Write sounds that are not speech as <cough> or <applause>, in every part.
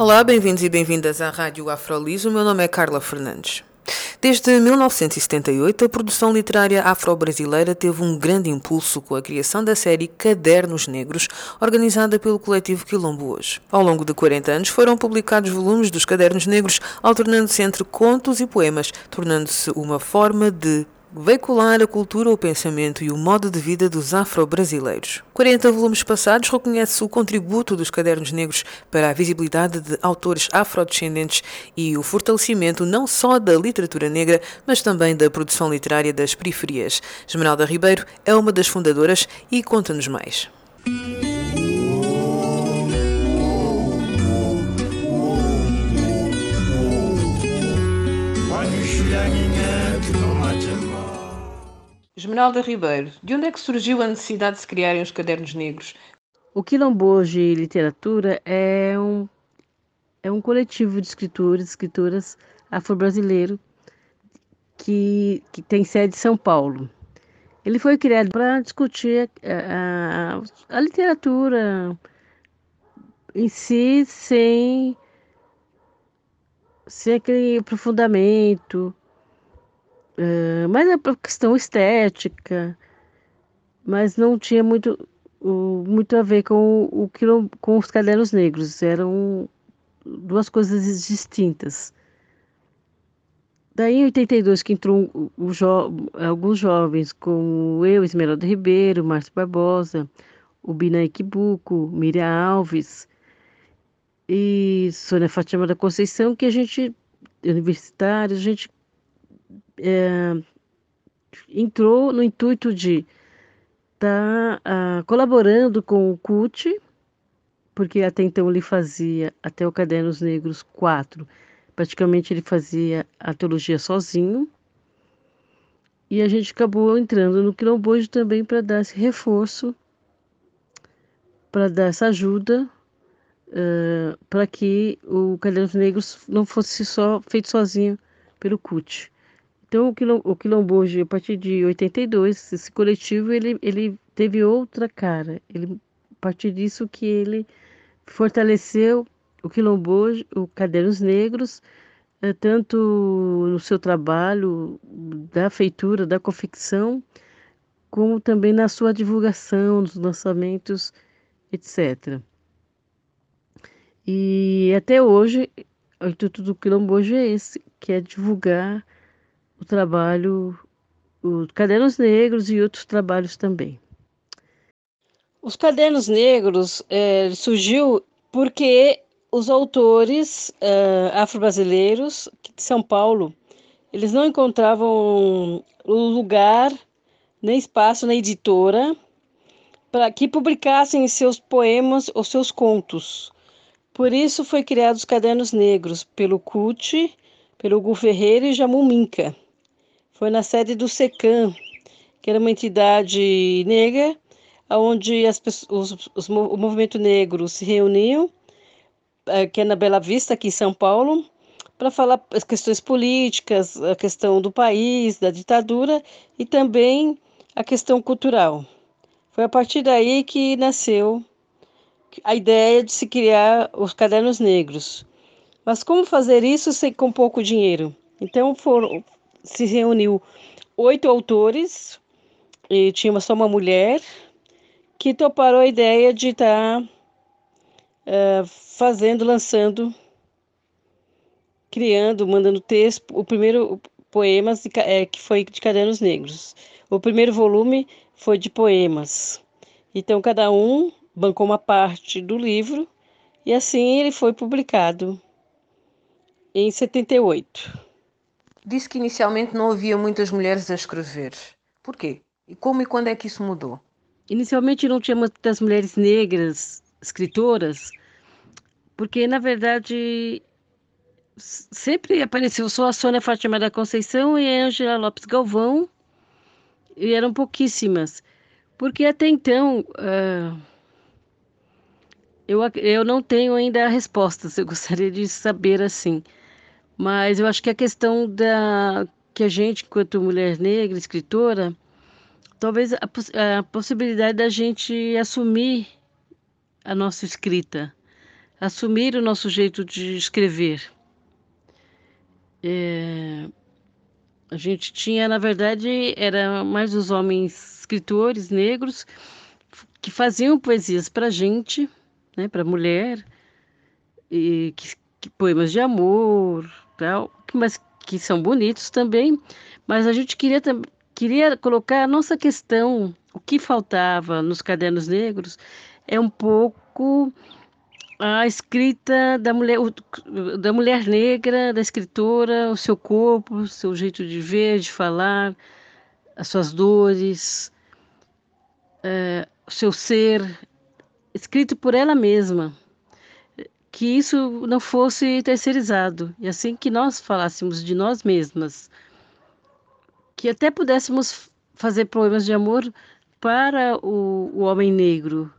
Olá, bem-vindos e bem-vindas à Rádio Afrolis. O meu nome é Carla Fernandes. Desde 1978, a produção literária afro-brasileira teve um grande impulso com a criação da série Cadernos Negros, organizada pelo coletivo Quilombo Hoje. Ao longo de 40 anos foram publicados volumes dos Cadernos Negros, alternando-se entre contos e poemas, tornando-se uma forma de veicular a cultura, o pensamento e o modo de vida dos afro-brasileiros. 40 volumes passados reconhece o contributo dos cadernos negros para a visibilidade de autores afrodescendentes e o fortalecimento não só da literatura negra, mas também da produção literária das periferias. Esmeralda Ribeiro é uma das fundadoras e conta-nos mais. Esmeralda Ribeiro, de onde é que surgiu a necessidade de se criarem os cadernos negros? O Quilombo de Literatura é um, é um coletivo de escritores e escritoras afro-brasileiro que, que tem sede em São Paulo. Ele foi criado para discutir a, a, a, literatura em si sem, sem aquele aprofundamento, Uh, mas é por questão estética, mas não tinha muito, muito a ver com, o, com os cadernos negros, eram duas coisas distintas. Daí em 82 que entrou um, jo alguns jovens, como eu, Esmeralda Ribeiro, Márcio Barbosa, o Bina Iquibuco, Miriam Alves e Sônia Fátima da Conceição, que a gente, universitários, a gente é, entrou no intuito de estar tá, uh, colaborando com o CUT, porque até então ele fazia, até o Cadernos Negros 4, praticamente ele fazia a teologia sozinho. E a gente acabou entrando no Quilombojo também para dar esse reforço, para dar essa ajuda, uh, para que o Cadernos Negros não fosse só feito sozinho pelo CUT. Então, o Quilombo, a partir de 82, esse coletivo, ele, ele teve outra cara. Ele, a partir disso que ele fortaleceu o Quilombo, o Cadernos Negros, eh, tanto no seu trabalho da feitura, da confecção, como também na sua divulgação, nos lançamentos, etc. E até hoje, o intuito do Quilombo é esse, que é divulgar o trabalho, os Cadernos Negros e outros trabalhos também. Os Cadernos Negros é, surgiu porque os autores uh, afro-brasileiros de São Paulo, eles não encontravam lugar, nem espaço na editora para que publicassem seus poemas ou seus contos. Por isso foi criado os Cadernos Negros pelo CUT, pelo Gu Ferreira e Jamul Minca foi na sede do SECAM, que era uma entidade negra, onde as os, os, o movimento negro se reuniam, eh, que é na Bela Vista, aqui em São Paulo, para falar as questões políticas, a questão do país, da ditadura e também a questão cultural. Foi a partir daí que nasceu a ideia de se criar os cadernos negros. Mas como fazer isso sem, com pouco dinheiro? Então foram, se reuniu oito autores e tinha só uma mulher que toparam a ideia de estar tá, uh, fazendo, lançando, criando, mandando texto, o primeiro poemas de, é, que foi de Cadernos Negros. O primeiro volume foi de poemas. Então cada um bancou uma parte do livro e assim ele foi publicado em 78. Disse que inicialmente não havia muitas mulheres a escrever. Por quê? E como e quando é que isso mudou? Inicialmente não tinha muitas mulheres negras escritoras, porque na verdade sempre apareceu só a Sônia Fátima da Conceição e a Angela Lopes Galvão, e eram pouquíssimas, porque até então uh, eu, eu não tenho ainda a resposta, eu gostaria de saber assim, mas eu acho que a questão da que a gente, enquanto mulher negra, escritora, talvez a, a possibilidade da gente assumir a nossa escrita, assumir o nosso jeito de escrever. É, a gente tinha, na verdade, era mais os homens escritores negros que faziam poesias para a gente, né, para a mulher, e que, que, poemas de amor, mas que são bonitos também. Mas a gente queria queria colocar a nossa questão, o que faltava nos cadernos negros, é um pouco a escrita da mulher, da mulher negra, da escritora, o seu corpo, o seu jeito de ver, de falar, as suas dores, é, o seu ser, escrito por ela mesma. Que isso não fosse terceirizado, e assim que nós falássemos de nós mesmas, que até pudéssemos fazer poemas de amor para o, o homem negro,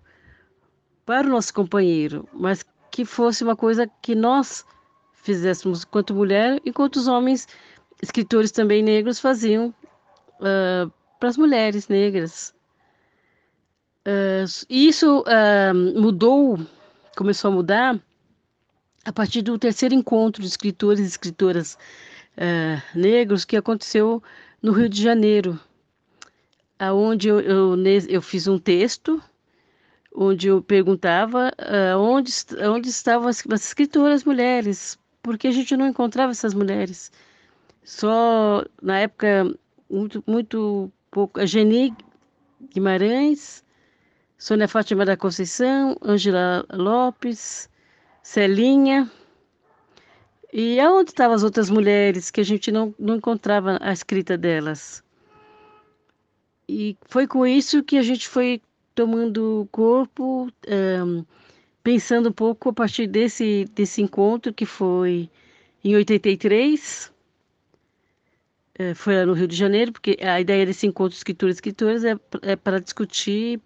para o nosso companheiro, mas que fosse uma coisa que nós fizéssemos enquanto mulher, enquanto os homens, escritores também negros, faziam uh, para as mulheres negras. Uh, isso uh, mudou, começou a mudar a partir do terceiro encontro de escritores e escritoras negros que aconteceu no Rio de Janeiro, aonde eu, eu, eu fiz um texto onde eu perguntava uh, onde, onde estavam as, as escritoras mulheres, porque a gente não encontrava essas mulheres. Só na época, muito, muito pouco, a Geni Guimarães, Sônia Fátima da Conceição, Ângela Lopes, Celinha. E aonde estavam as outras mulheres que a gente não, não encontrava a escrita delas? E foi com isso que a gente foi tomando corpo, um, pensando um pouco a partir desse, desse encontro que foi em 83, é, foi lá no Rio de Janeiro, porque a ideia desse encontro de e escritoras é, é para discutir,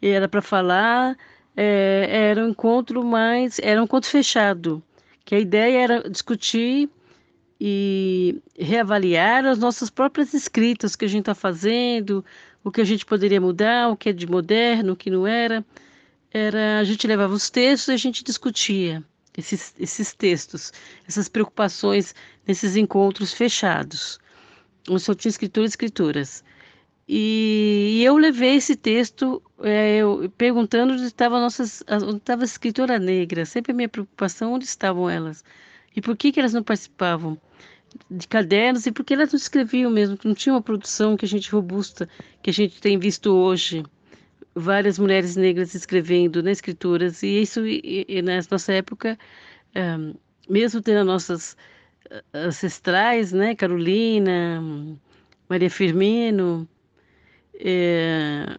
era para falar, é, era um encontro mais, era um encontro fechado, que a ideia era discutir e reavaliar as nossas próprias escritas que a gente está fazendo, o que a gente poderia mudar, o que é de moderno, o que não era. Era a gente levava os textos e a gente discutia esses, esses textos, essas preocupações nesses encontros fechados, onde só tinha escritores e escritoras. E, eu levei esse texto é, eu, perguntando onde estava nossas, onde estava a escritora negra. Sempre a minha preocupação onde estavam elas e por que que elas não participavam de cadernos e porque elas não escreviam mesmo, que não tinha uma produção que a gente robusta, que a gente tem visto hoje. Várias mulheres negras escrevendo, né, escritoras, e isso, e, e na nossa época, um, mesmo tendo nossas ancestrais, né, Carolina, Maria Firmino, é,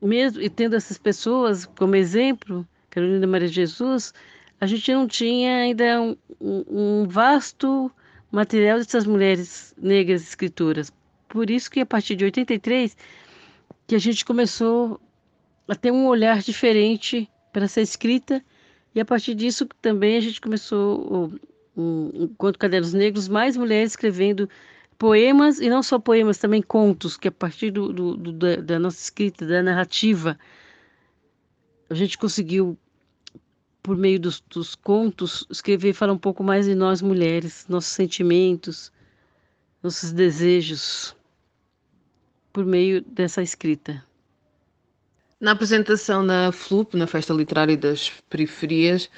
mesmo e tendo essas pessoas como exemplo, Carolina Maria Jesus, a gente não tinha ainda um, um vasto material dessas mulheres negras escritoras. Por isso que a partir de 83 que a gente começou a ter um olhar diferente para essa escrita e a partir disso também a gente começou, enquanto Cadernos Negros, mais mulheres escrevendo poemas e não só poemas, também contos, que a partir do, do, do da, da nossa escrita, da narrativa, a gente conseguiu por meio dos, dos contos, escrever fala um pouco mais de nós mulheres, nossos sentimentos, nossos desejos, por meio dessa escrita. Na apresentação na FLUP, na Festa Literária das Periferias,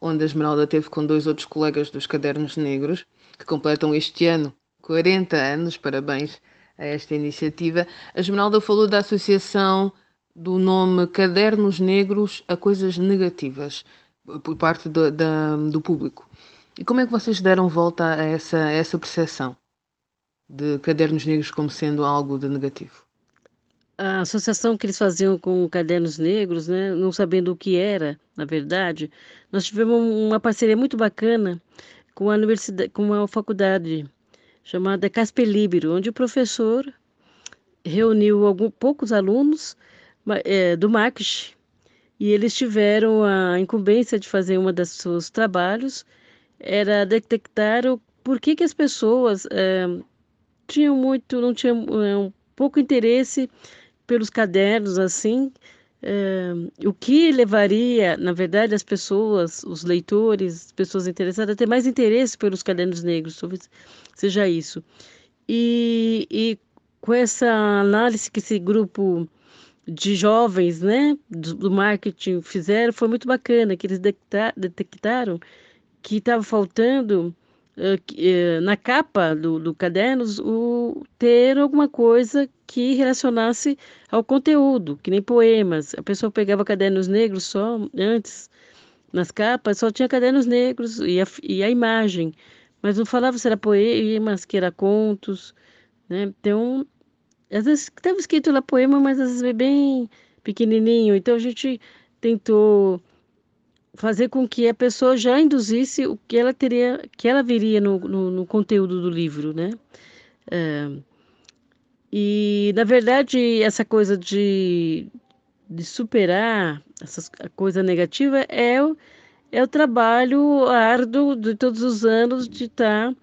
onde a Esmeralda teve com dois outros colegas dos Cadernos Negros, que completam este ano 40 anos, parabéns a esta iniciativa, a Esmeralda falou da associação do nome Cadernos Negros a coisas negativas por parte do, da, do público. E como é que vocês deram volta a essa, a essa percepção de cadernos negros como sendo algo de negativo? A associação que eles faziam com cadernos negros, né, não sabendo o que era, na verdade, nós tivemos uma parceria muito bacana com uma universidade, com uma faculdade chamada Casper Libero, onde o professor reuniu alguns poucos alunos é, do marketing e eles tiveram a incumbência de fazer uma das seus trabalhos era detectar o por que, que as pessoas é, tinham muito, não tinham é, um pouco interesse pelos cadernos assim, é, o que levaria, na verdade, as pessoas, os leitores, as pessoas interessadas a ter mais interesse pelos cadernos negros, talvez seja isso. E, e com essa análise que esse grupo de jovens, né, do, do marketing fizeram, foi muito bacana, que eles detectaram que estava faltando na capa do, do cadernos o ter alguma coisa que relacionasse ao conteúdo, que nem poemas. A pessoa pegava cadernos negros só antes, nas capas, só tinha cadernos negros e a, e a imagem, mas não falava se era poemas, que era contos, né? Então, às vezes estava escrito lá poema, mas às vezes bem pequenininho. Então a gente tentou fazer com que a pessoa já induzisse o que ela teria, que ela viria no, no, no conteúdo do livro, né? É, e na verdade essa coisa de, de superar essa coisa negativa é o, é o trabalho árduo de todos os anos de estar tá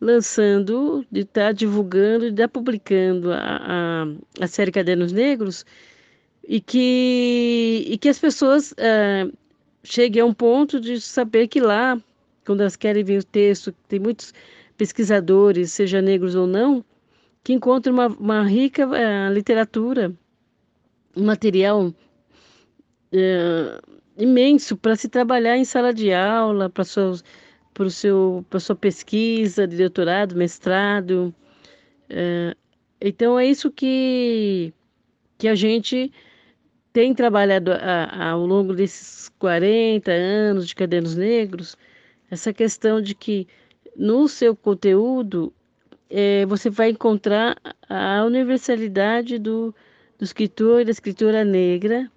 lançando, de estar tá divulgando, de estar tá publicando a, a, a, série Cadernos Negros e que, e que as pessoas é, cheguem a um ponto de saber que lá, quando elas querem ver o texto, tem muitos pesquisadores, seja negros ou não, que encontram uma, uma rica uh, literatura, um material uh, imenso para se trabalhar em sala de aula, para seus para, seu, para sua pesquisa de doutorado, mestrado. É, então, é isso que, que a gente tem trabalhado a, a, ao longo desses 40 anos de Cadernos Negros, essa questão de que no seu conteúdo é, você vai encontrar a universalidade do, do escritor e da escritora negra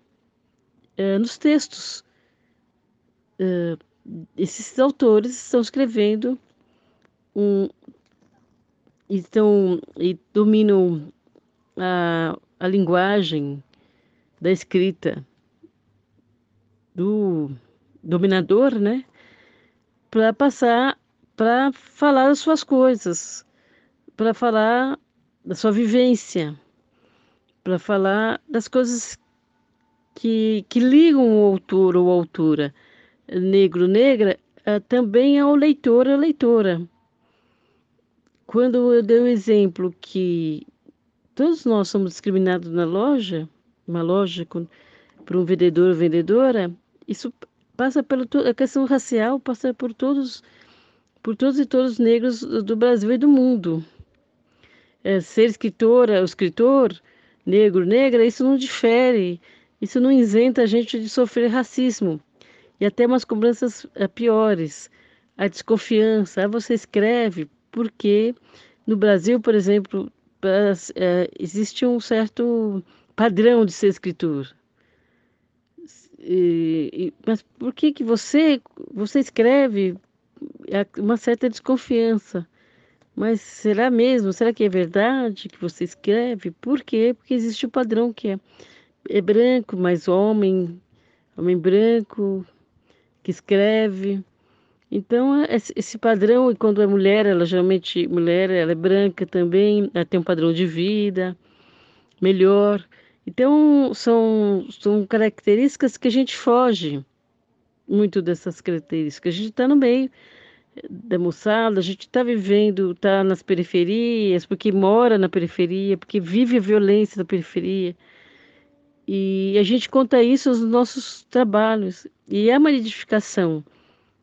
é, nos textos. É, esses autores estão escrevendo um, estão e dominam a, a linguagem da escrita do dominador, né? Para passar, para falar as suas coisas, para falar da sua vivência, para falar das coisas que, que ligam o autor ou autora negro, negra, uh, também ao leitor ou leitora. Quando eu dei o exemplo que todos nós somos discriminados na loja, uma loja para um vendedor ou vendedora, isso passa pela a questão racial passa por todos por todos e todos os negros do Brasil e do mundo. É, ser escritora, o escritor negro, negra, isso não difere, isso não isenta a gente de sofrer racismo e até umas cobranças é, piores. A desconfiança, ah, você escreve porque no Brasil, por exemplo, é, existe um certo padrão de ser escritor. E, mas por que que você você escreve é uma certa desconfiança? Mas será mesmo? Será que é verdade que você escreve? Por quê? Porque existe o padrão que é, é branco, mais homem, homem branco, que escreve. Então, esse padrão, e quando é mulher, ela geralmente, mulher, ela é branca também, ela tem um padrão de vida melhor. Então, são, são características que a gente foge muito dessas características. A gente está no meio da moçada, a gente está vivendo, está nas periferias, porque mora na periferia, porque vive a violência da periferia. E a gente conta isso nos nossos trabalhos. E é uma edificação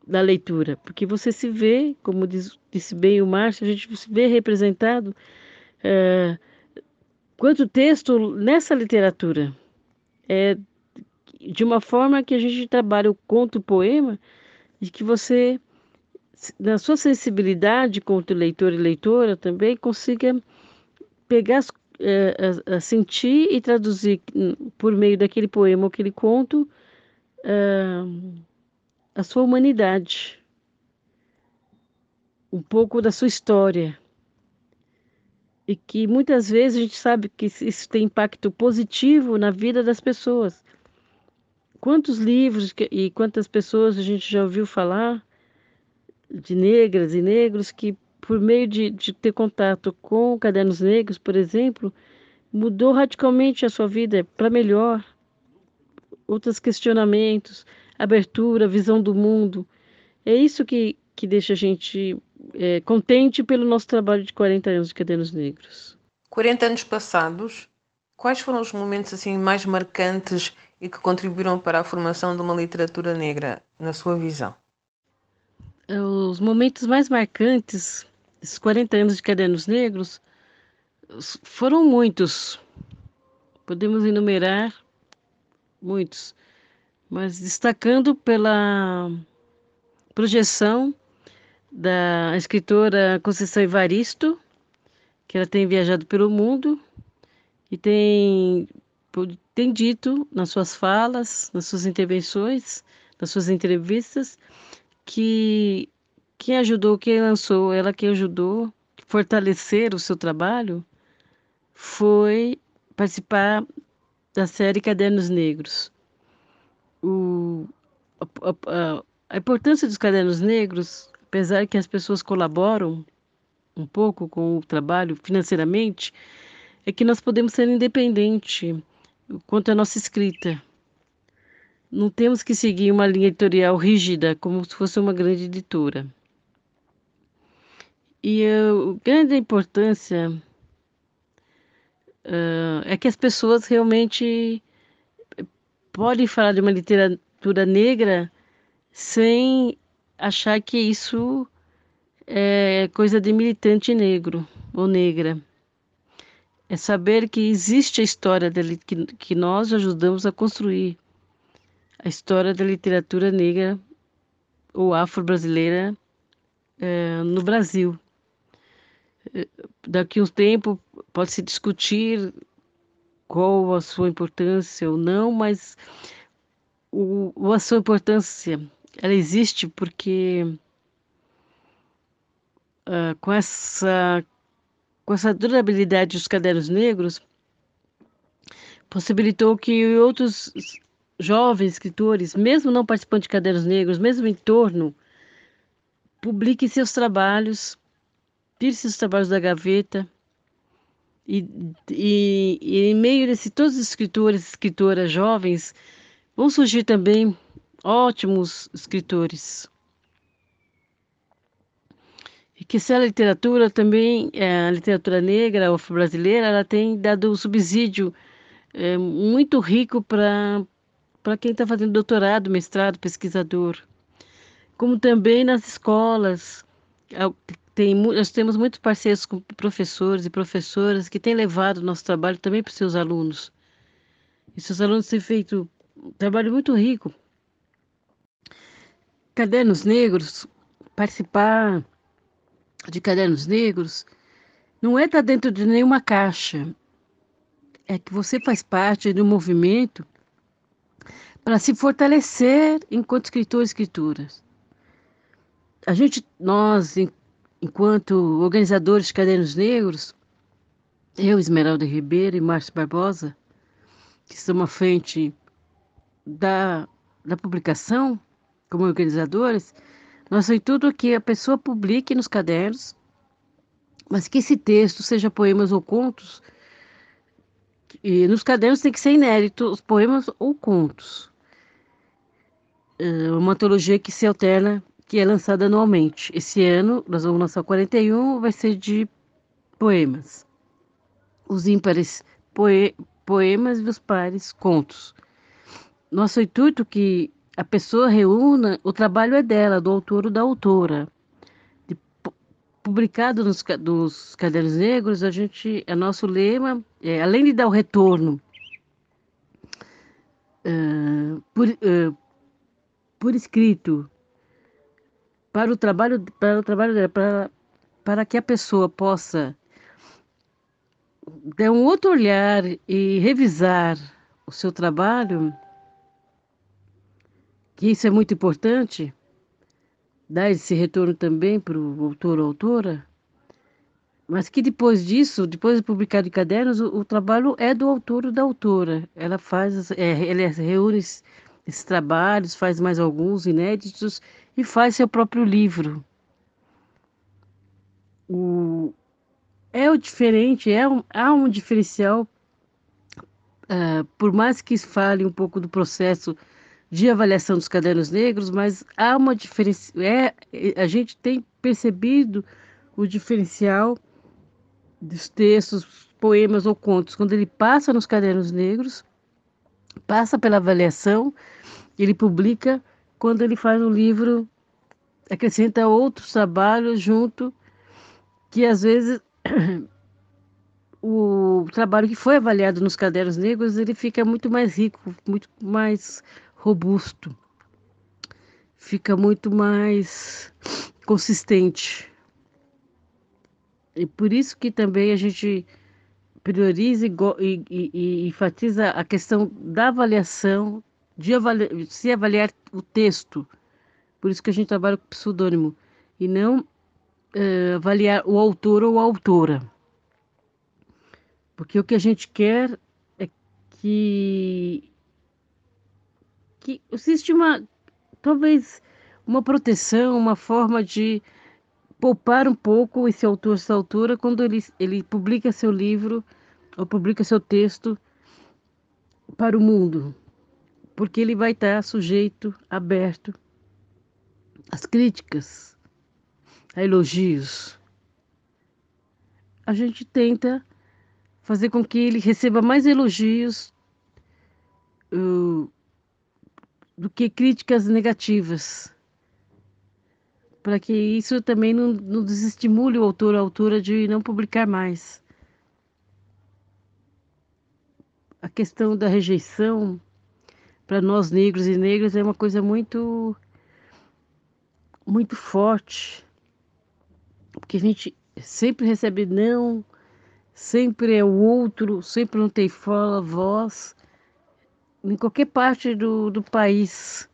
da leitura, porque você se vê, como diz, disse bem o Márcio, a gente se vê representado é, quanto texto nessa literatura. É, de uma forma que a gente trabalha o conto, poema, de que você, na sua sensibilidade contra o leitor e leitora também, consiga pegar é, sentir e traduzir por meio daquele poema ou aquele conto uh, a sua humanidade. um pouco da sua história. E que muitas vezes a gente sabe que isso tem impacto positivo na vida das pessoas. Quantos livros e quantas pessoas a gente já ouviu falar de negras e negros que, por meio de, de ter contato com cadernos negros, por exemplo, mudou radicalmente a sua vida para melhor. Outros questionamentos, abertura, visão do mundo. É isso que, que deixa a gente é, contente pelo nosso trabalho de 40 anos de Cadernos Negros. 40 anos passados, quais foram os momentos assim mais marcantes e que contribuíram para a formação de uma literatura negra, na sua visão? Os momentos mais marcantes desses 40 anos de Cadernos Negros foram muitos. Podemos enumerar muitos, mas destacando pela projeção da escritora Conceição Evaristo, que ela tem viajado pelo mundo e tem, tem dito nas suas falas, nas suas intervenções, nas suas entrevistas, que quem ajudou, quem lançou, ela que ajudou fortalecer o seu trabalho foi participar da série Cadernos Negros. O, a, a, a importância dos cadernos negros apesar que as pessoas colaboram um pouco com o trabalho financeiramente, é que nós podemos ser independentes quanto à nossa escrita. Não temos que seguir uma linha editorial rígida, como se fosse uma grande editora. E a grande importância uh, é que as pessoas realmente podem falar de uma literatura negra sem achar que isso é coisa de militante negro ou negra. É saber que existe a história dele, que, que nós ajudamos a construir a história da literatura negra ou afro-brasileira é, no Brasil. É, daqui um tempo pode se discutir qual a sua importância ou não, mas o, a sua importância ela existe porque uh, com essa com essa durabilidade dos cadernos negros possibilitou que outros jovens escritores, mesmo não participando de cadernos negros, mesmo em torno, publiquem seus trabalhos, tirem seus trabalhos da gaveta e, e, e em meio desse todos os escritores e escritoras jovens vão surgir também ótimos escritores. E que se a literatura também, é, a literatura negra ou brasileira, ela tem dado um subsídio é, muito rico para quem está fazendo doutorado, mestrado, pesquisador. Como também nas escolas. Tem, nós temos muitos parceiros com professores e professoras que têm levado o nosso trabalho também para os seus alunos. E seus alunos têm feito um trabalho muito rico Cadernos Negros, participar de Cadernos Negros, não é estar dentro de nenhuma caixa. É que você faz parte um movimento para se fortalecer enquanto escritor e escrituras. A gente, nós, enquanto organizadores de Cadernos Negros, eu, Esmeralda Ribeiro e Márcio Barbosa, que estamos à frente da, da publicação, como organizadores, intuito é que a pessoa publique nos cadernos, mas que esse texto, seja poemas ou contos, e nos cadernos tem que ser inédito, os poemas ou contos. É uma antologia que se alterna, que é lançada anualmente. Esse ano, nós vamos lançar 41, vai ser de poemas. Os ímpares, poe, poemas e os pares, contos. Nosso intuito que a pessoa reúna, o trabalho é dela, do autor ou da autora. De, publicado nos, nos cadernos negros, a gente, é nosso lema, é, além de dar o retorno uh, por, uh, por escrito para o trabalho, para o trabalho dela, para, para que a pessoa possa dar um outro olhar e revisar o seu trabalho que isso é muito importante, dar esse retorno também para o autor ou autora, mas que depois disso, depois de publicado em cadernos, o, o, trabalho é do autor ou da autora. Ela faz, é, ela reúne esses trabalhos, faz mais alguns inéditos e faz seu próprio livro. O, é o diferente, é um, há um diferencial, uh, por mais que fale um pouco do processo de avaliação dos cadernos negros, mas há uma diferença, é, a gente tem percebido o diferencial dos textos, poemas ou contos, quando ele passa nos cadernos negros, passa pela avaliação, ele publica, quando ele faz um livro, acrescenta outros trabalhos junto, que às vezes <coughs> o trabalho que foi avaliado nos cadernos negros, ele fica muito mais rico, muito mais robusto, fica muito mais consistente. E por isso que também a gente prioriza e, e, e enfatiza a questão da avaliação, de se avaliar o texto. Por isso que a gente trabalha com pseudônimo. E não uh, avaliar o autor ou a autora. Porque o que a gente quer é que, que existe uma, talvez, uma proteção, uma forma de poupar um pouco esse autor, essa autora, quando ele, ele publica seu livro ou publica seu texto para o mundo, porque ele vai estar sujeito, aberto às críticas, a elogios. A gente tenta fazer com que ele receba mais elogios uh, do que críticas negativas. Para que isso também não, não desestimule o autor ou a autora de não publicar mais. A questão da rejeição para nós negros e negras é uma coisa muito muito forte, porque a gente sempre recebe não, sempre é o outro, sempre não tem fala, voz, em qualquer parte do, do país.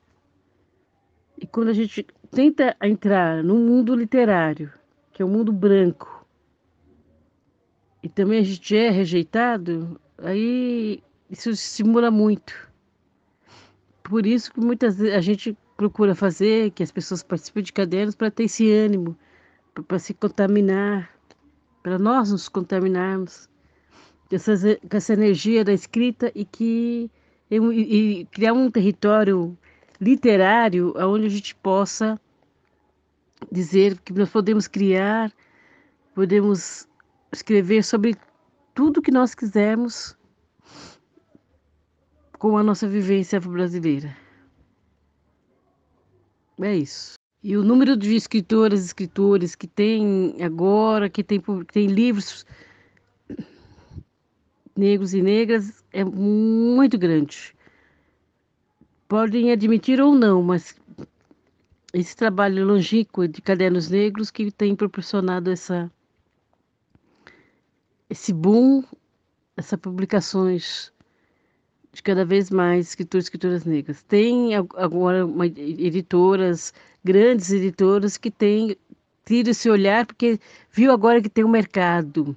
E quando a gente tenta entrar no mundo literário, que é o mundo branco, e também a gente é rejeitado, aí isso estimula muito. Por isso que muitas vezes a gente procura fazer que as pessoas participem de cadernos para ter esse ânimo, para se contaminar, para nós nos contaminarmos com essa energia da escrita e que e, e criar um território literário onde a gente possa dizer que nós podemos criar, podemos escrever sobre tudo que nós quisermos com a nossa vivência brasileira. É isso. E o número de escritoras e escritores que tem agora, que tem, que tem livros negros e negras, é muito grande podem admitir ou não, mas esse trabalho longínquo de cadernos negros que tem proporcionado essa esse boom, essas publicações de cada vez mais escritores e escritoras negras. Tem agora uma, editoras, grandes editoras que têm tido esse olhar porque viu agora que tem um mercado.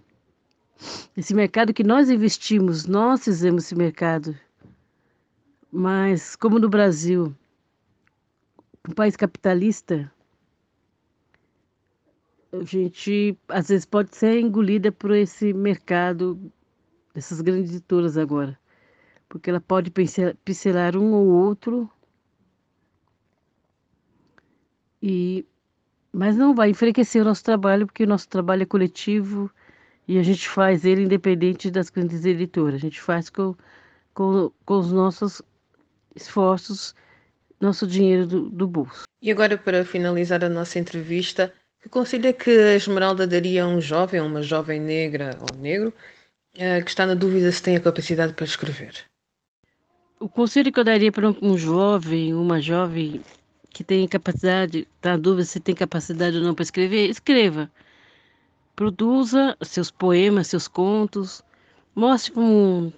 Esse mercado que nós investimos, nós fizemos esse mercado. Mas, como no Brasil, um país capitalista, a gente às vezes pode ser engolida por esse mercado dessas grandes editoras agora, porque ela pode pincelar um ou outro. E mas não vai enfraquecer o nosso trabalho, porque o nosso trabalho é coletivo e a gente faz ele independente das grandes editoras. A gente faz com, com, com os nossos esforços, nosso dinheiro do, do bolso. E agora, para finalizar a nossa entrevista, que conselho é que a Esmeralda daria a um jovem, a uma jovem negra ou negro, eh, que está na dúvida se tem a capacidade para escrever? O conselho que eu daria para um jovem, uma jovem que tem capacidade, está na dúvida se tem capacidade ou não para escrever, escreva. Produza seus poemas, seus contos, mostre um,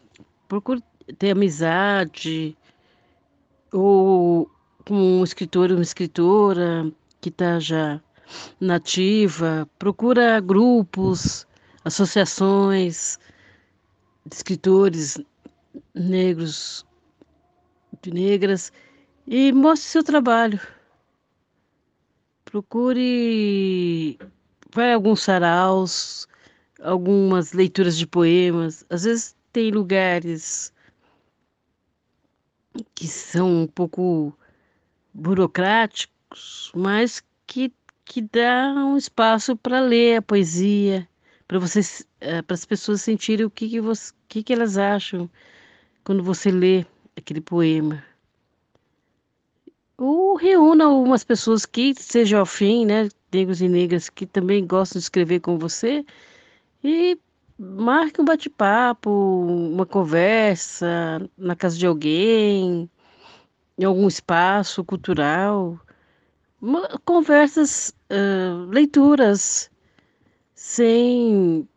procure ter amizade, ou com um escritor ou uma escritora, que está já nativa, procura grupos, associações de escritores negros, de negras, e mostre seu trabalho. Procure, vai a alguns saraus, algumas leituras de poemas. Às vezes tem lugares que são um pouco burocráticos, mas que, que dá um espaço para ler a poesia, para vocês, eh, para as pessoas sentirem o que, que, você, que, que elas acham quando você lê aquele poema. Ou reúna algumas pessoas que sejam afim, né, negros e negras que também gostam de escrever com você e marque um bate-papo, uma conversa na casa de alguém, em algum espaço cultural, conversas, uh, leituras, sem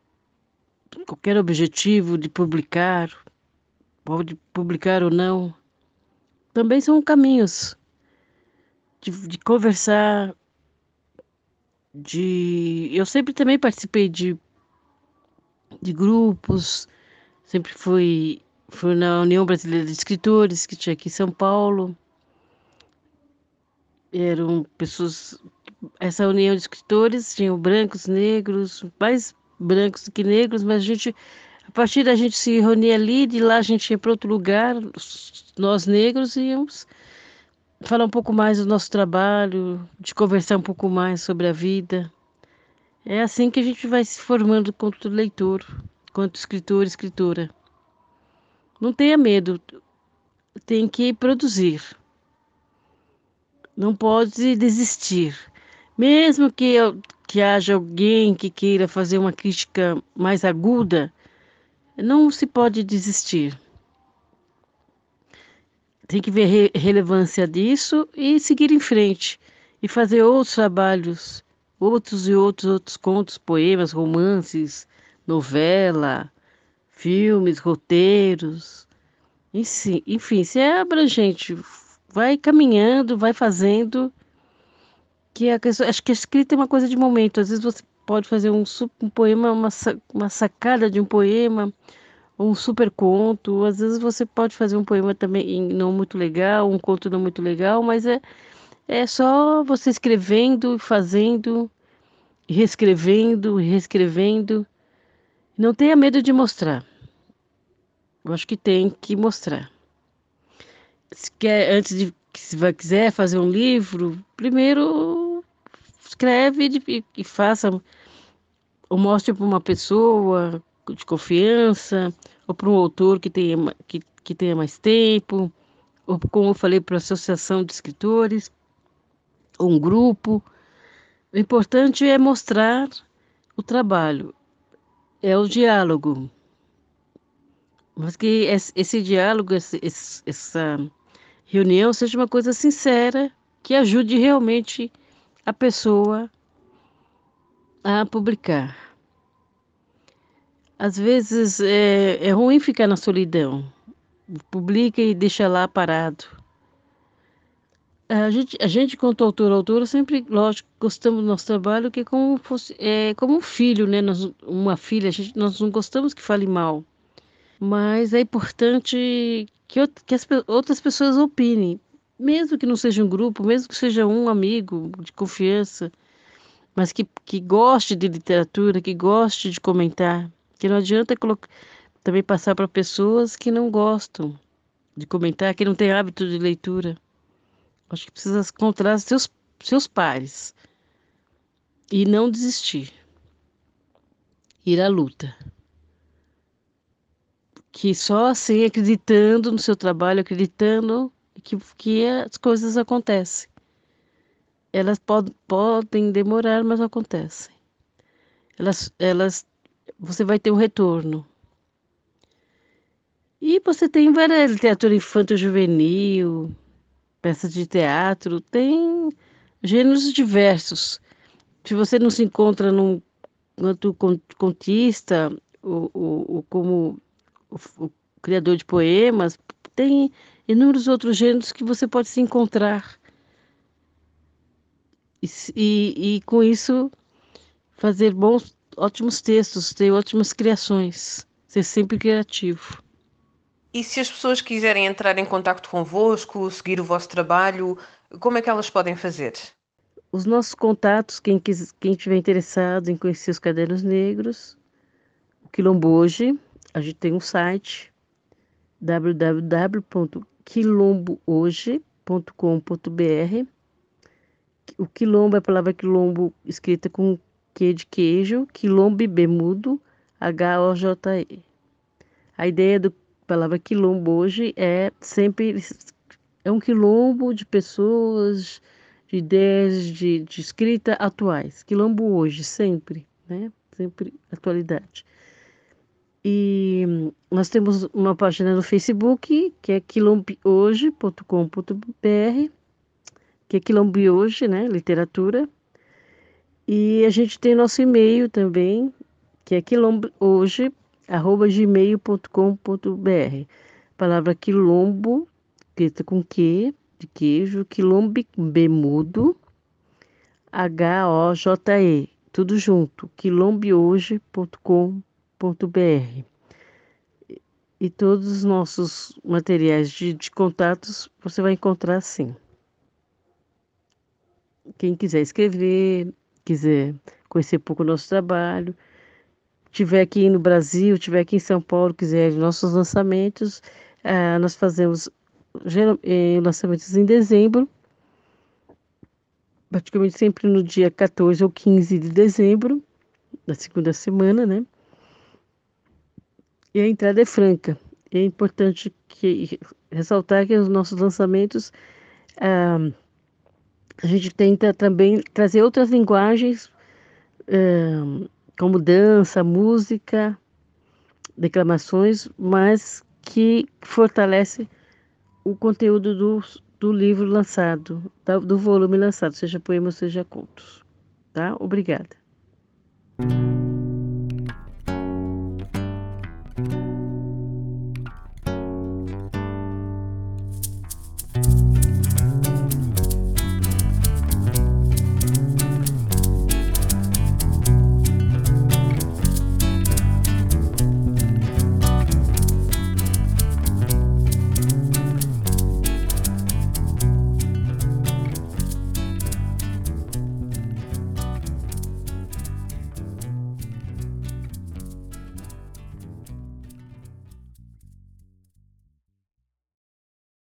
qualquer objetivo de publicar, pode publicar ou não, também são caminhos de, de conversar, de eu sempre também participei de de grupos, sempre fui, fui na União Brasileira de Escritores, que tinha aqui em São Paulo. Eram pessoas. Essa união de escritores tinham brancos, negros, mais brancos do que negros, mas a gente, a partir da gente se reunir ali, de lá a gente ia para outro lugar, nós negros íamos falar um pouco mais do nosso trabalho, de conversar um pouco mais sobre a vida. É assim que a gente vai se formando quanto leitor, quanto escritor, escritora. Não tenha medo, tem que produzir. Não pode desistir. Mesmo que, que haja alguém que queira fazer uma crítica mais aguda, não se pode desistir. Tem que ver re relevância disso e seguir em frente e fazer outros trabalhos outros e outros outros contos, poemas, romances, novela, filmes, roteiros. Enfim, enfim, se é abrangente, vai caminhando, vai fazendo. Que a questão, acho que a escrita é uma coisa de momento. Às vezes você pode fazer um, um poema, uma, uma sacada de um poema, um super conto. Às vezes você pode fazer um poema também não muito legal, um conto não muito legal, mas é é só você escrevendo, fazendo, reescrevendo, reescrevendo. Não tenha medo de mostrar. Eu acho que tem que mostrar. Se quer, antes de se quiser fazer um livro, primeiro escreve e, e faça ou mostre para uma pessoa de confiança, ou para um autor que tenha, que, que tenha mais tempo, ou como eu falei, para a associação de escritores um grupo. O importante é mostrar o trabalho, é o diálogo. Mas que esse diálogo, essa reunião seja uma coisa sincera, que ajude realmente a pessoa a publicar. Às vezes é, é ruim ficar na solidão. Publica e deixa lá parado. A gente, a gente quanto autor, autora, sempre, lógico, gostamos do nosso trabalho, que é como, fosse, é, como um filho, né? Nós, uma filha, a gente, nós não gostamos que fale mal. Mas é importante que, que as outras pessoas opinem, mesmo que não seja um grupo, mesmo que seja um amigo de confiança, mas que, que goste de literatura, que goste de comentar. Que não adianta também passar para pessoas que não gostam de comentar, que não têm hábito de leitura. Acho que precisa encontrar seus, seus pares e não desistir. Ir à luta. Que só assim, acreditando no seu trabalho, acreditando que, que as coisas acontecem. Elas pod, podem demorar, mas acontecem. Elas, elas, você vai ter um retorno. E você tem várias literatura infanto-juvenil, peças de teatro, tem gêneros diversos. Se você não se encontra num quanto contista ou, ou, ou como o, criador de poemas, tem inúmeros outros gêneros que você pode se encontrar. e, e, e com isso fazer bons, ótimos textos, ter ótimas criações, ser sempre criativo. E se as pessoas quiserem entrar em contato convosco, seguir o vosso trabalho, como é que elas podem fazer? Os nossos contatos, quem, quis, quem tiver interessado em conhecer os cadernos negros, o Quilombo hoje, a gente tem um site www.quilombohoje.com.br. O quilombo é a palavra quilombo escrita com Q de queijo, quilombo bemudo, H-O-J-E. A ideia da palavra quilombo hoje é sempre é um quilombo de pessoas, de ideias de, de escrita atuais. Quilombo hoje, sempre, né? Sempre atualidade. E nós temos uma página no Facebook, que é quilombohoje.com.br, que é Quilombo Hoje, né? Literatura. E a gente tem nosso e-mail também, que é quilombohoje.gmail.com.br. Palavra quilombo escrita com Q de queijo, quilombe bemudo, H-O-J-E, tudo junto, quilombehoje.com.br. E todos os nossos materiais de, de contatos você vai encontrar assim. Quem quiser escrever, quiser conhecer um pouco o nosso trabalho, tiver aqui no Brasil, tiver aqui em São Paulo, quiser nossos lançamentos, ah, nós fazemos eh, lançamentos em dezembro, praticamente sempre no dia 14 ou 15 de dezembro, da segunda semana, né? E a entrada é franca. É importante que, ressaltar que os nossos lançamentos ah, a gente tenta também trazer outras linguagens, como dança, música, declamações, mas que fortalece o conteúdo do, do livro lançado, do volume lançado, seja poema, seja contos. Tá? Obrigada.